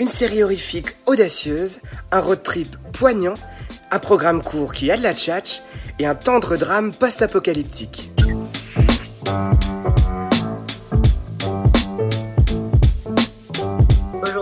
Une série horrifique audacieuse, un road trip poignant, un programme court qui a de la tchatch et un tendre drame post-apocalyptique.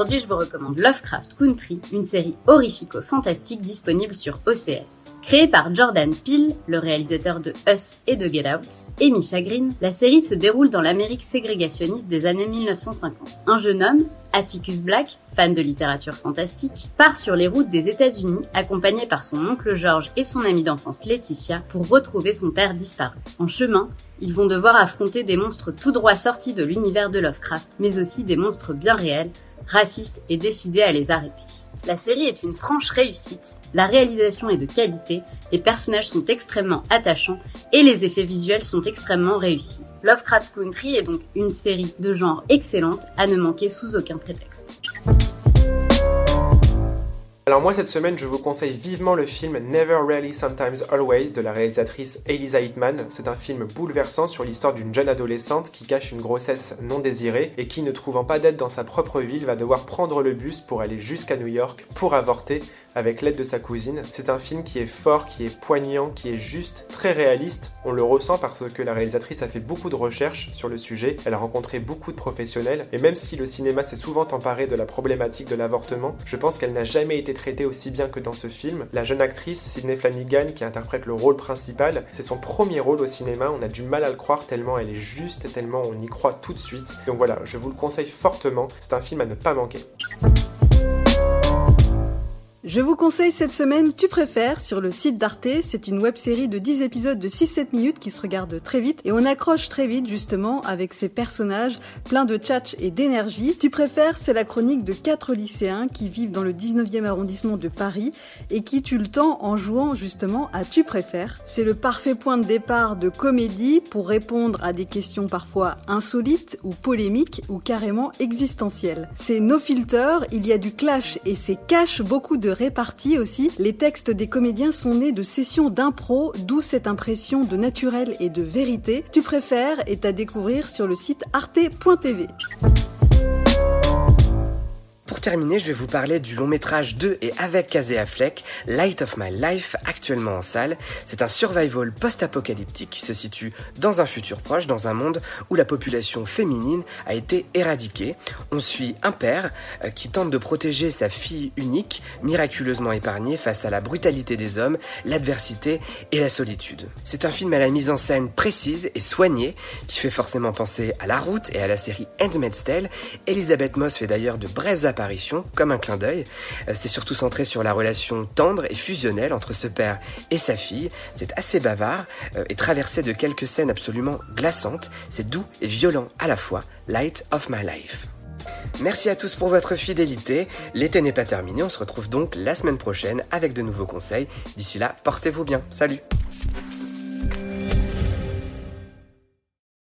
Aujourd'hui, je vous recommande Lovecraft Country, une série horrifico-fantastique disponible sur OCS. Créée par Jordan Peele, le réalisateur de Us et de Get Out, et Misha Green, la série se déroule dans l'Amérique ségrégationniste des années 1950. Un jeune homme, Atticus Black, fan de littérature fantastique, part sur les routes des États-Unis accompagné par son oncle George et son amie d'enfance Laetitia pour retrouver son père disparu. En chemin, ils vont devoir affronter des monstres tout droit sortis de l'univers de Lovecraft, mais aussi des monstres bien réels, racistes et décidés à les arrêter. La série est une franche réussite, la réalisation est de qualité, les personnages sont extrêmement attachants et les effets visuels sont extrêmement réussis. Lovecraft Country est donc une série de genre excellente à ne manquer sous aucun prétexte. Alors moi cette semaine je vous conseille vivement le film Never Really Sometimes Always de la réalisatrice Elisa Hitman. C'est un film bouleversant sur l'histoire d'une jeune adolescente qui cache une grossesse non désirée et qui ne trouvant pas d'aide dans sa propre ville va devoir prendre le bus pour aller jusqu'à New York pour avorter avec l'aide de sa cousine. C'est un film qui est fort, qui est poignant, qui est juste, très réaliste. On le ressent parce que la réalisatrice a fait beaucoup de recherches sur le sujet, elle a rencontré beaucoup de professionnels, et même si le cinéma s'est souvent emparé de la problématique de l'avortement, je pense qu'elle n'a jamais été traitée aussi bien que dans ce film. La jeune actrice Sydney Flanagan qui interprète le rôle principal, c'est son premier rôle au cinéma, on a du mal à le croire tellement elle est juste, tellement on y croit tout de suite. Donc voilà, je vous le conseille fortement, c'est un film à ne pas manquer. Je vous conseille cette semaine Tu préfères sur le site d'Arte. C'est une web série de 10 épisodes de 6-7 minutes qui se regarde très vite et on accroche très vite justement avec ces personnages pleins de tchatch et d'énergie. Tu préfères, c'est la chronique de quatre lycéens qui vivent dans le 19e arrondissement de Paris et qui tuent le temps en jouant justement à Tu préfères. C'est le parfait point de départ de comédie pour répondre à des questions parfois insolites ou polémiques ou carrément existentielles. C'est no filter, il y a du clash et c'est cache beaucoup de répartie aussi. Les textes des comédiens sont nés de sessions d'impro, d'où cette impression de naturel et de vérité. Tu préfères est à découvrir sur le site arte.tv. Pour terminer, je vais vous parler du long métrage de et avec Casey Affleck, Light of My Life, actuellement en salle. C'est un survival post-apocalyptique qui se situe dans un futur proche, dans un monde où la population féminine a été éradiquée. On suit un père euh, qui tente de protéger sa fille unique, miraculeusement épargnée face à la brutalité des hommes, l'adversité et la solitude. C'est un film à la mise en scène précise et soignée qui fait forcément penser à La Route et à la série Handmaid's Tale. Elisabeth Moss fait d'ailleurs de brèves comme un clin d'œil. Euh, c'est surtout centré sur la relation tendre et fusionnelle entre ce père et sa fille. C'est assez bavard euh, et traversé de quelques scènes absolument glaçantes. C'est doux et violent à la fois. Light of my life. Merci à tous pour votre fidélité. L'été n'est pas terminé, on se retrouve donc la semaine prochaine avec de nouveaux conseils. D'ici là, portez-vous bien. Salut